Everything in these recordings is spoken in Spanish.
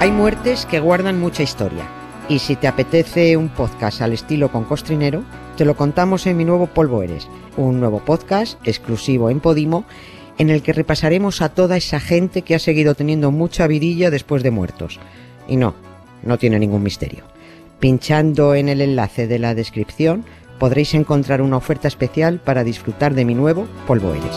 Hay muertes que guardan mucha historia. Y si te apetece un podcast al estilo con Costrinero, te lo contamos en mi nuevo Polvo Eres, un nuevo podcast exclusivo en Podimo en el que repasaremos a toda esa gente que ha seguido teniendo mucha vidilla después de muertos. Y no, no tiene ningún misterio. Pinchando en el enlace de la descripción podréis encontrar una oferta especial para disfrutar de mi nuevo Polvo Eres.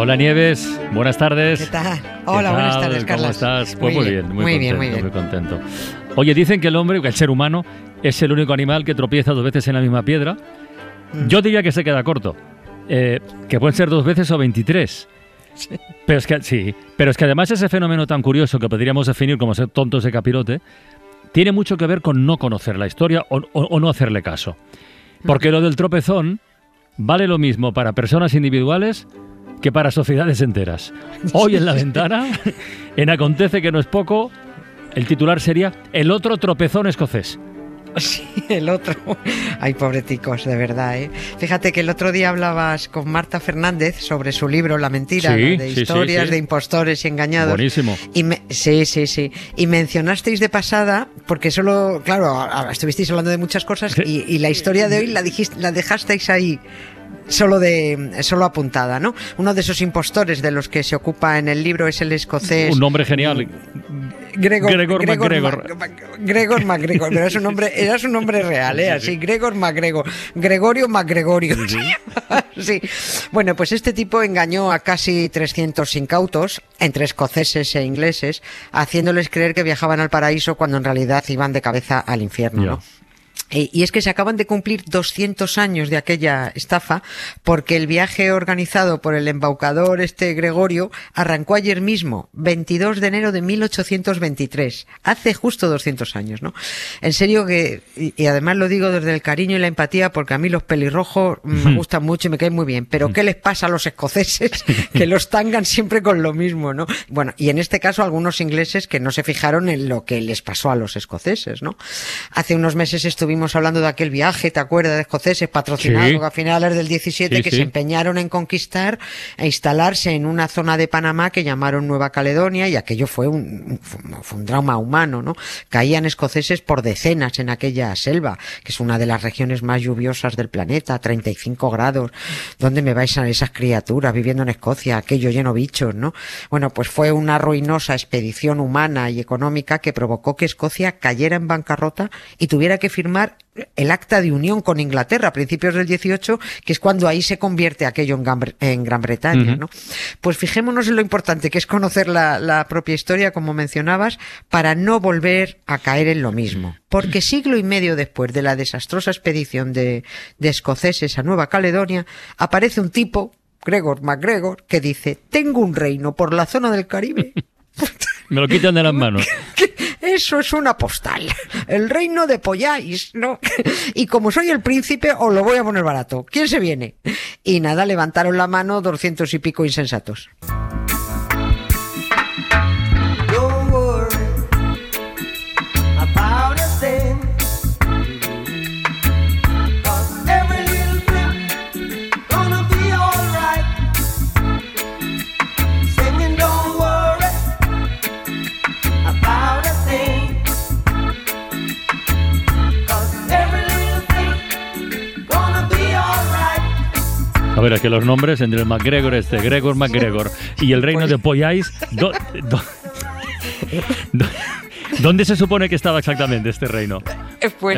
Hola Nieves, buenas tardes. ¿Qué tal? Hola, buenas tardes, Carlos. ¿Cómo estás? Pues muy, bien, muy, muy contento, bien, muy bien. muy contento. Oye, dicen que el hombre, el ser humano, es el único animal que tropieza dos veces en la misma piedra. Mm. Yo diría que se queda corto, eh, que pueden ser dos veces o 23. Pero es que sí, pero es que además ese fenómeno tan curioso que podríamos definir como ser tontos de capirote, tiene mucho que ver con no conocer la historia o, o- o no hacerle caso. Porque lo del tropezón vale lo mismo para personas individuales que para sociedades enteras. Hoy en la ventana, en Acontece que no es poco, el titular sería El otro tropezón escocés. Sí, el otro. Ay, pobreticos, de verdad, ¿eh? Fíjate que el otro día hablabas con Marta Fernández sobre su libro La mentira, Sí, ¿no? de sí, historias sí. de impostores y engañados. Buenísimo. Y me, sí, sí, sí. Y mencionasteis de pasada, porque solo, claro, estuvisteis hablando de muchas cosas y, y la historia de hoy la, dijiste, la dejasteis ahí. Solo de solo apuntada, ¿no? Uno de esos impostores de los que se ocupa en el libro es el escocés Un nombre genial. Gregor, Gregor MacGregor. Mac- Gregor MacGregor, pero era su nombre, era su nombre real, ¿eh? Así, Gregor MacGregor, Gregorio MacGregorio. Sí. Bueno, pues este tipo engañó a casi 300 incautos, entre escoceses e ingleses, haciéndoles creer que viajaban al paraíso cuando en realidad iban de cabeza al infierno. ¿no? Eh, Y es que se acaban de cumplir 200 años de aquella estafa porque el viaje organizado por el embaucador este Gregorio arrancó ayer mismo, 22 de enero de 1823, hace justo 200 años, ¿no? En serio que, y, y además lo digo desde el cariño y la empatía porque a mí los pelirrojos me gustan mucho y me caen muy bien, pero ¿qué les pasa a los escoceses que los tangan siempre con lo mismo, ¿no? Bueno, y en este caso algunos ingleses que no se fijaron en lo que les pasó a los escoceses, ¿no? Hace unos meses estuvimos hablando de aquel viaje, ¿te acuerdas? De escoceses patrocinados Sí. a finales del 17 Sí, que sí. se empeñaron en conquistar e instalarse en una zona de Panamá que llamaron Nueva Caledonia y aquello fue un, fue un- drama humano, ¿no? Caían escoceses por decenas en aquella selva, que es una de las regiones más lluviosas del planeta, 35 grados. ¿Dónde me vais a esas criaturas viviendo en Escocia? Aquello lleno de bichos, ¿no? Bueno, pues fue una ruinosa expedición humana y económica que provocó que Escocia cayera en bancarrota y tuviera que firmar el acta de unión con Inglaterra a principios del 18, que es cuando ahí se convierte aquello en Gran, Bre- en Gran Bretaña, Ujú. ¿no? Pues fijémonos en lo importante que es conocer la, la propia historia, como mencionabas, para no volver a caer en lo mismo. Porque siglo y medio después de la desastrosa expedición de, de escoceses a Nueva Caledonia, aparece un tipo, Gregor MacGregor, que dice, tengo un reino por la zona del Caribe. Me lo quitan de las manos. Eso es una postal. El reino de Polláis, ¿no? Y como soy el príncipe, os lo voy a poner barato. ¿Quién se viene? Y nada, levantaron la mano doscientos y pico insensatos. A ver, es que los nombres entre el MacGregor este, Gregor MacGregor y el reino de Poyais, do- do- do- ¿dónde se supone que estaba exactamente este reino?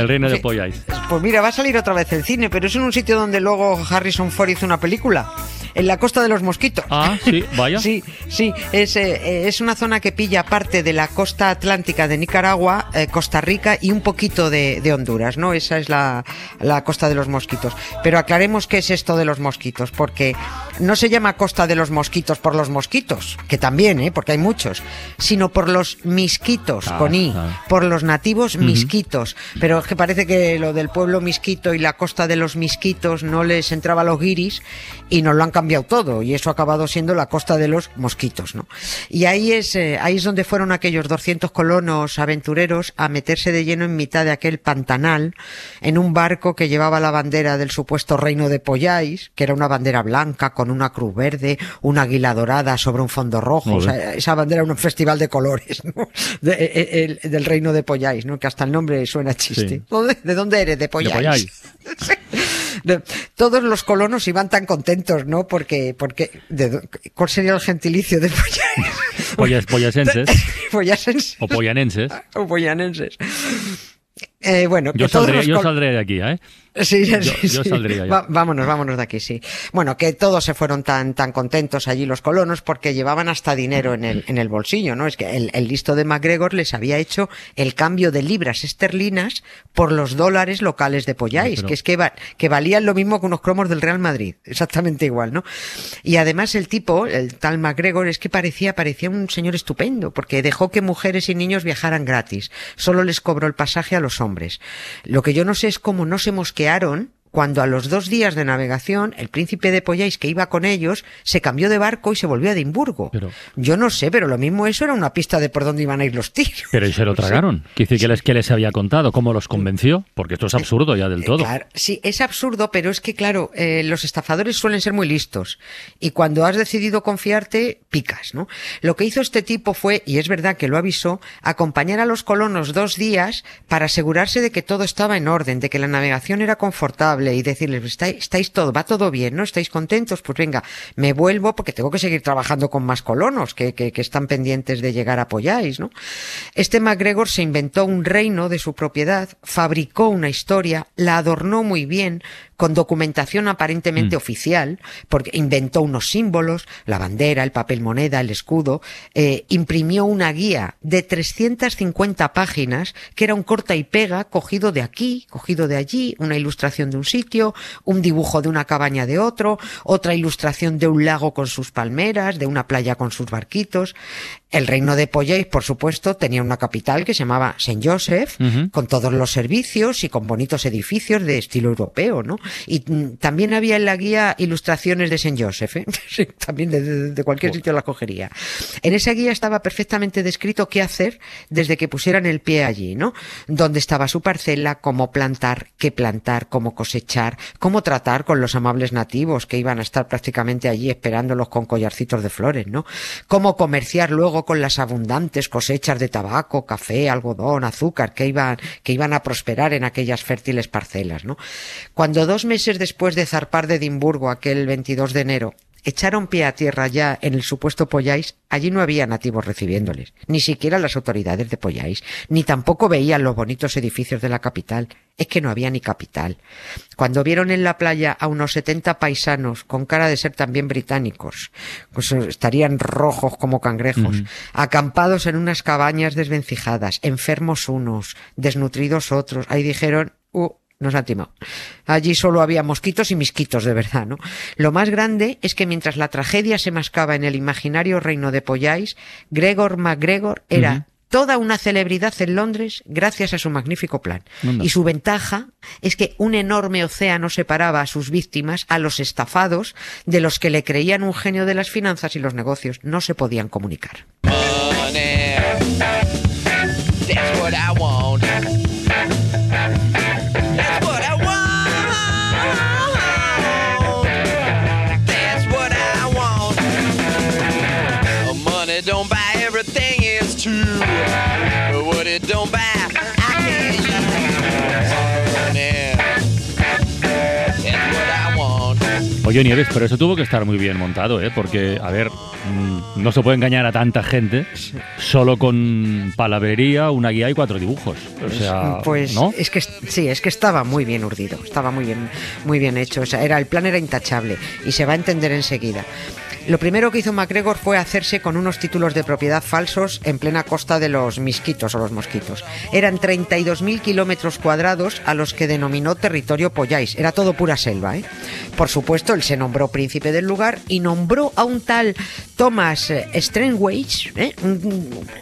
el reino de. Poyais. Pues mira, va a salir otra vez el cine, pero es en un sitio donde luego Harrison Ford hizo una película. En la costa de los mosquitos. Ah, sí, vaya. Sí, sí, es, eh, eh, es una zona que pilla parte de la costa atlántica de Nicaragua, eh, Costa Rica y un poquito de, de Honduras, ¿no? Esa es la, la costa de los mosquitos. Pero aclaremos qué es esto de los mosquitos, porque no se llama costa de los mosquitos por los mosquitos, que también, ¿eh? porque hay muchos, sino por los misquitos, Ah, con I, ah. por los nativos misquitos. Pero es que parece que lo del pueblo misquito y la costa de los misquitos no les entraba a los guiris y nos lo han cambiado todo y eso ha acabado siendo la costa de los mosquitos, ¿no? Y ahí es, eh, ahí es donde fueron aquellos 200 colonos aventureros a meterse de lleno en mitad de aquel pantanal en un barco que llevaba la bandera del supuesto reino de Pollais, que era una bandera blanca con una cruz verde, una águila dorada sobre un fondo rojo, o sea, esa bandera era un festival de colores, ¿no? De- eh, el- del reino de Pollais, ¿no? Que hasta el nombre suena chiste. Sí. ¿Dónde- ¿De dónde eres? De Pollais. Pollais. Todos los colonos iban tan contentos, ¿no? Porque, porque, de ¿cuál sería el gentilicio de Pollais? Pollas, pollasenses Pollasenses o pollanenses. o pollanenses. Eh, bueno, Yo saldré, yo saldré de aquí, ¿eh? Sí, sí, Yo- sí, yo saldría ya. Va- vámonos, vámonos de aquí, sí. Bueno, que todos se fueron tan, tan contentos allí los colonos porque llevaban hasta dinero en el, en el bolsillo, ¿no? Es que el, el listo de MacGregor les había hecho el cambio de libras esterlinas por los dólares locales de Pollais, Pero- que es que, va- que valían lo mismo que unos cromos del Real Madrid, exactamente igual, ¿no? Y además el tipo, el tal MacGregor, es que parecía, parecía un señor estupendo, porque dejó que mujeres y niños viajaran gratis. Solo les cobró el pasaje a los hombres. Lo que yo no sé es cómo no se mosquearon crearon cuando a los dos días de navegación el príncipe de Pollais que iba con ellos se cambió de barco y se volvió a Edimburgo. Pero- Yo no sé, pero lo mismo eso era una pista de por dónde iban a ir los tiros. Pero y se lo tragaron. Quiere decir, ¿qué les, qué les había contado? ¿Cómo los convenció? Porque esto es absurdo ya del Eh, todo. claro, sí, es absurdo, pero es que, claro, eh, los estafadores suelen ser muy listos. Y cuando has decidido confiarte, picas, ¿no? Lo que hizo este tipo fue, y es verdad que lo avisó, acompañar a los colonos dos días para asegurarse de que todo estaba en orden, de que la navegación era confortable y decirles, estáis, estáis todo, va todo bien, ¿no? ¿Estáis contentos? Pues venga, me vuelvo porque tengo que seguir trabajando con más colonos que, que, están pendientes de llegar a Pollais, ¿no? Este MacGregor se inventó un reino de su propiedad, fabricó una historia, la adornó muy bien, con documentación aparentemente oficial, porque inventó unos símbolos, la bandera, el papel moneda, el escudo, eh, imprimió una guía de 350 páginas, que era un corta y pega cogido de aquí, cogido de allí, una ilustración de un sitio, un dibujo de una cabaña de otro, otra ilustración de un lago con sus palmeras, de una playa con sus barquitos. El reino de Pollais, por supuesto, tenía una capital que se llamaba Saint Joseph, con todos los servicios y con bonitos edificios de estilo europeo, ¿no? Y mm, también había en la guía ilustraciones de Saint Joseph, ¿eh? También de, de- de cualquier sitio la cogería. En esa guía estaba perfectamente descrito qué hacer desde que pusieran el pie allí, ¿no? Dónde estaba su parcela, cómo plantar, qué plantar, cómo cosechar, cómo tratar con los amables nativos que iban a estar prácticamente allí esperándolos con collarcitos de flores, ¿no? Cómo comerciar luego con las abundantes cosechas de tabaco, café, algodón, azúcar que iban, que iban a prosperar en aquellas fértiles parcelas, ¿no? Cuando dos meses después de zarpar de Edimburgo aquel 22 de enero, echaron pie a tierra ya en el supuesto Pollais, allí no había nativos recibiéndoles, ni siquiera las autoridades de Pollais, ni tampoco veían los bonitos edificios de la capital. Es que no había ni capital. Cuando vieron en la playa a unos 70 paisanos con cara de ser también británicos, pues estarían rojos como cangrejos, acampados en unas cabañas desvencijadas, enfermos unos, desnutridos otros, ahí dijeron, "Uh, nos han timado. Allí solo había mosquitos y misquitos de verdad, ¿no? Lo más grande es que mientras la tragedia se mascaba en el imaginario reino de Pollais, Gregor MacGregor era toda una celebridad en Londres gracias a su magnífico plan. Anda. Y su ventaja es que un enorme océano separaba a sus víctimas, a los estafados, de los que le creían un genio de las finanzas y los negocios. No se podían comunicar. money. It don't buy, I can't use. Money. That's what I want. Oye, Nieves, pero eso tuvo que estar muy bien montado, ¿eh? Porque, a ver, mm, no se puede engañar a tanta gente solo con palabrería, una guía y cuatro dibujos. O sea, Pues ¿no? es que sí, es que estaba muy bien urdido, estaba muy bien, muy bien hecho. O sea, era, el plan era intachable y se va a entender enseguida. Lo primero que hizo MacGregor fue hacerse con unos títulos de propiedad falsos en plena costa de los misquitos o los mosquitos. Eran 32.000 kilómetros cuadrados a los que denominó territorio Pollais. Era todo pura selva, ¿eh? Por supuesto, él se nombró príncipe del lugar y nombró a un tal Thomas Strangways, ¿eh?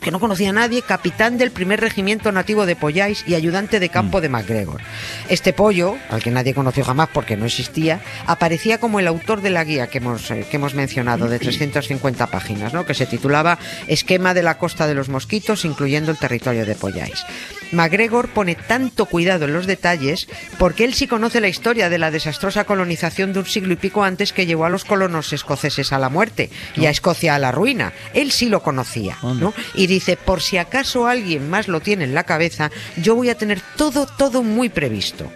Que no conocía a nadie, capitán del primer regimiento nativo de Pollais y ayudante de campo de MacGregor. Este pollo, al que nadie conoció jamás porque no existía, aparecía como el autor de la guía que hemos, eh, que hemos mencionado, de 350 páginas, ¿no? que se titulaba Esquema de la costa de los mosquitos, incluyendo el territorio de Pollais. MacGregor pone tanto cuidado en los detalles porque él sí conoce la historia de la desastrosa colonización de un siglo y pico antes que llevó a los colonos escoceses a la muerte y a Escocia a la ruina. Él sí lo conocía, ¿no? Y dice, por si acaso alguien más lo tiene en la cabeza, yo voy a tener todo, todo muy previsto.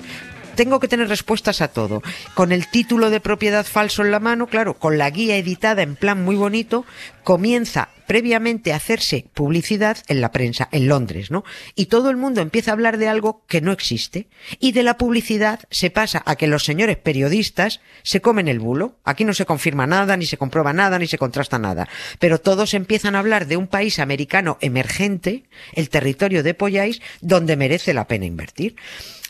Tengo que tener respuestas a todo. Con el título de propiedad falso en la mano, claro, con la guía editada en plan muy bonito, comienza previamente hacerse publicidad en la prensa en Londres, ¿no? Y todo el mundo empieza a hablar de algo que no existe. Y de la publicidad se pasa a que los señores periodistas se comen el bulo. Aquí no se confirma nada, ni se comprueba nada, ni se contrasta nada. Pero todos empiezan a hablar de un país americano emergente, el territorio de Pollais, donde merece la pena invertir.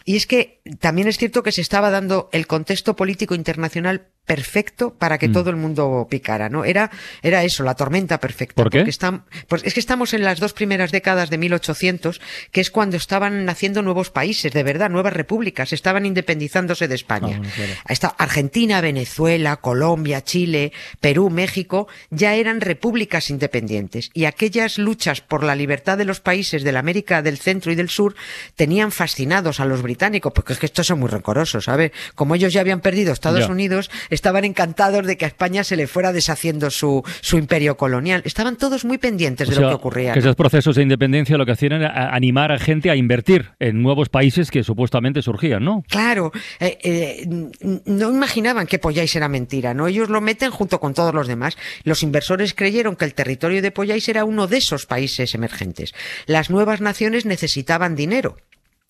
Y es que también es cierto que se estaba dando el contexto político internacional perfecto para que todo el mundo picara, ¿no? Era, era eso, la tormenta perfecta. ¿Por qué? Porque estam- pues es que estamos en las dos primeras décadas de 1800, que es cuando estaban naciendo nuevos países, de verdad, nuevas repúblicas, estaban independizándose de España. Ah, claro. Está Argentina, Venezuela, Colombia, Chile, Perú, México, ya eran repúblicas independientes. Y aquellas luchas por la libertad de los países de la América del Centro y del Sur tenían fascinados a los británicos, porque es que estos son muy rencorosos, ¿sabes? Como ellos ya habían perdido Estados Ya. Unidos, estaban encantados de que a España se le fuera deshaciendo su, su imperio colonial. Estaban todos muy pendientes de O sea, lo que ocurría. esos procesos de independencia lo que hacían era animar a gente a invertir en nuevos países que supuestamente surgían, ¿no? Claro, eh, eh, no imaginaban que Pollais era mentira, ¿no? Ellos lo meten junto con todos los demás. Los inversores creyeron que el territorio de Pollais era uno de esos países emergentes. Las nuevas naciones necesitaban dinero.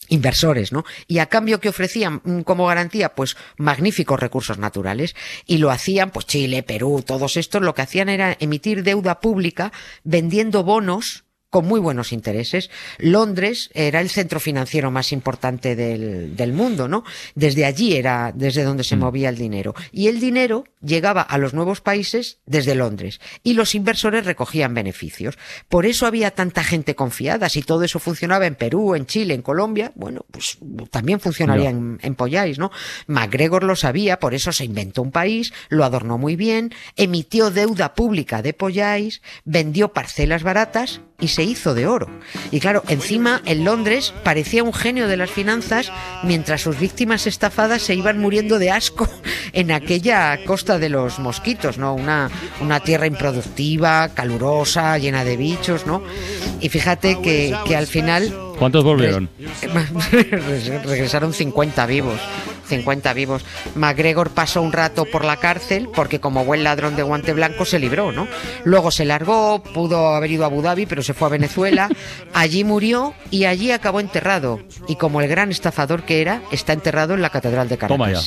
Inversores, ¿no? Y a cambio que ofrecían mm, como garantía, pues magníficos recursos naturales. Y lo hacían, pues Chile, Perú, todos estos, lo que hacían era emitir deuda pública vendiendo bonos con muy buenos intereses. Londres era el centro financiero más importante del, del mundo, ¿no? Desde allí era desde donde se movía el dinero. Y el dinero llegaba a los nuevos países desde Londres. Y los inversores recogían beneficios. Por eso había tanta gente confiada. Si todo eso funcionaba en Perú, en Chile, en Colombia, bueno, pues también funcionaría en, en ¿no? MacGregor lo sabía, por eso se inventó un país, lo adornó muy bien, emitió deuda pública de Pollais, vendió parcelas baratas y se hizo de oro. Y claro, encima en Londres parecía un genio de las finanzas mientras sus víctimas estafadas se iban muriendo de asco en aquella costa de los mosquitos, ¿no? Una, una tierra improductiva, calurosa, llena de bichos, ¿no? Y fíjate que, que al final ¿Cuántos volvieron? Res- Regresaron 50 vivos. 50 vivos. MacGregor pasó un rato por la cárcel porque como buen ladrón de guante blanco se libró, ¿no? Luego se largó, pudo haber ido a Abu Dhabi, pero se fue a Venezuela. Allí murió y allí acabó enterrado. Y como el gran estafador que era, está enterrado en la Catedral de Caracas. Toma ya.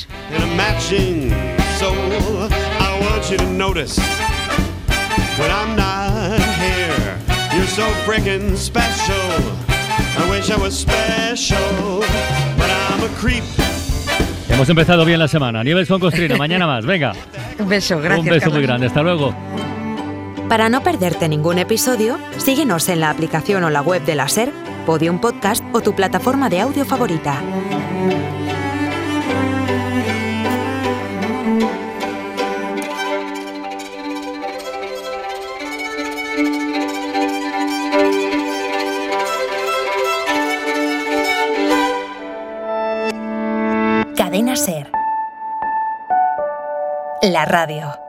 Hemos empezado bien la semana. Nieves con Costrina, mañana más. Venga, Un beso, gracias. un beso Carlos. muy grande. Hasta luego. Para no perderte ningún episodio, síguenos en la aplicación o la web de la SER, Podium Podcast o tu plataforma de audio favorita. La radio.